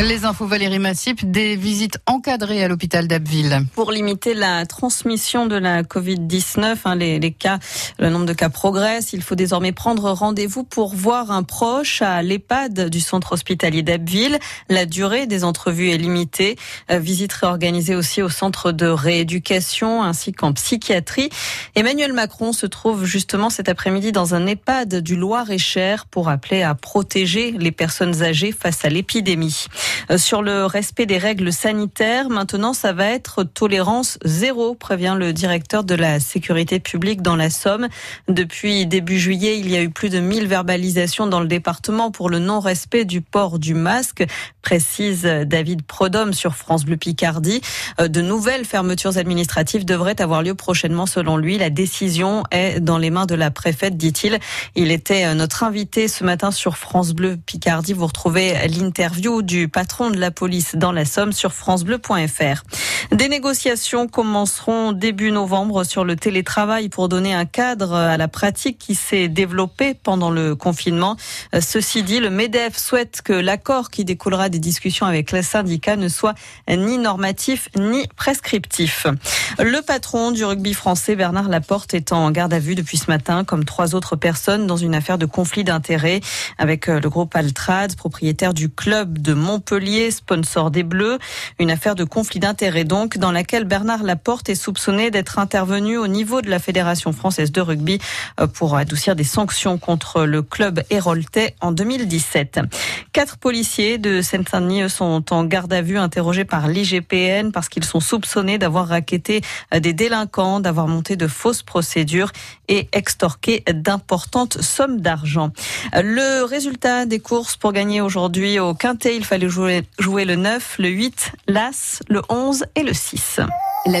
Les infos Valérie Massip, des visites encadrées à l'hôpital d'Abbeville. Pour limiter la transmission de la Covid-19, hein, les, cas, le nombre de cas progresse. Il faut désormais prendre rendez-vous pour voir un proche à l'EHPAD du centre hospitalier d'Abbeville. La durée des entrevues est limitée. Euh, visite réorganisée aussi au centre de rééducation ainsi qu'en psychiatrie. Emmanuel Macron se trouve justement cet après-midi dans un EHPAD du Loir-et-Cher pour appeler à protéger les personnes âgées face à l'épidémie. Euh, sur le respect des règles sanitaires. Maintenant, ça va être tolérance zéro, prévient le directeur de la sécurité publique dans la Somme. Depuis début juillet, il y a eu plus de 1000 verbalisations dans le département pour le non-respect du port du masque, précise David Prodhomme sur France Bleu Picardie. Euh, de nouvelles fermetures administratives devraient avoir lieu prochainement selon lui. La décision est dans les mains de la préfète, dit-il. Il était euh, notre invité ce matin sur France Bleu Picardie. Vous retrouvez l'interview du patron de la police dans la Somme sur francebleu.fr. Des négociations commenceront début novembre sur le télétravail pour donner un cadre à la pratique qui s'est développée pendant le confinement. Ceci dit, le MEDEF souhaite que l'accord qui découlera des discussions avec les syndicats ne soit ni normatif ni prescriptif. Le patron du rugby français, Bernard Laporte, est en garde à vue depuis ce matin, comme trois autres personnes, dans une affaire de conflit d'intérêts avec le groupe Altrad, propriétaire du club de Montpellier Montpellier, sponsor des Bleus. Une affaire de conflit d'intérêts donc, dans laquelle Bernard Laporte est soupçonné d'être intervenu au niveau de la Fédération française de rugby euh, pour adoucir des sanctions contre le club héroltais en 2017. Quatre policiers de Seine-Saint-Denis sont en garde à vue interrogés par l'IGPN parce qu'ils sont soupçonnés d'avoir raquetté euh, des délinquants, d'avoir monté de fausses procédures et extorqué d'importantes sommes d'argent. Le résultat des courses pour gagner aujourd'hui au Quintet, il fallait jouer, jouer le 9, le 8, l'As, le 11 et le 6.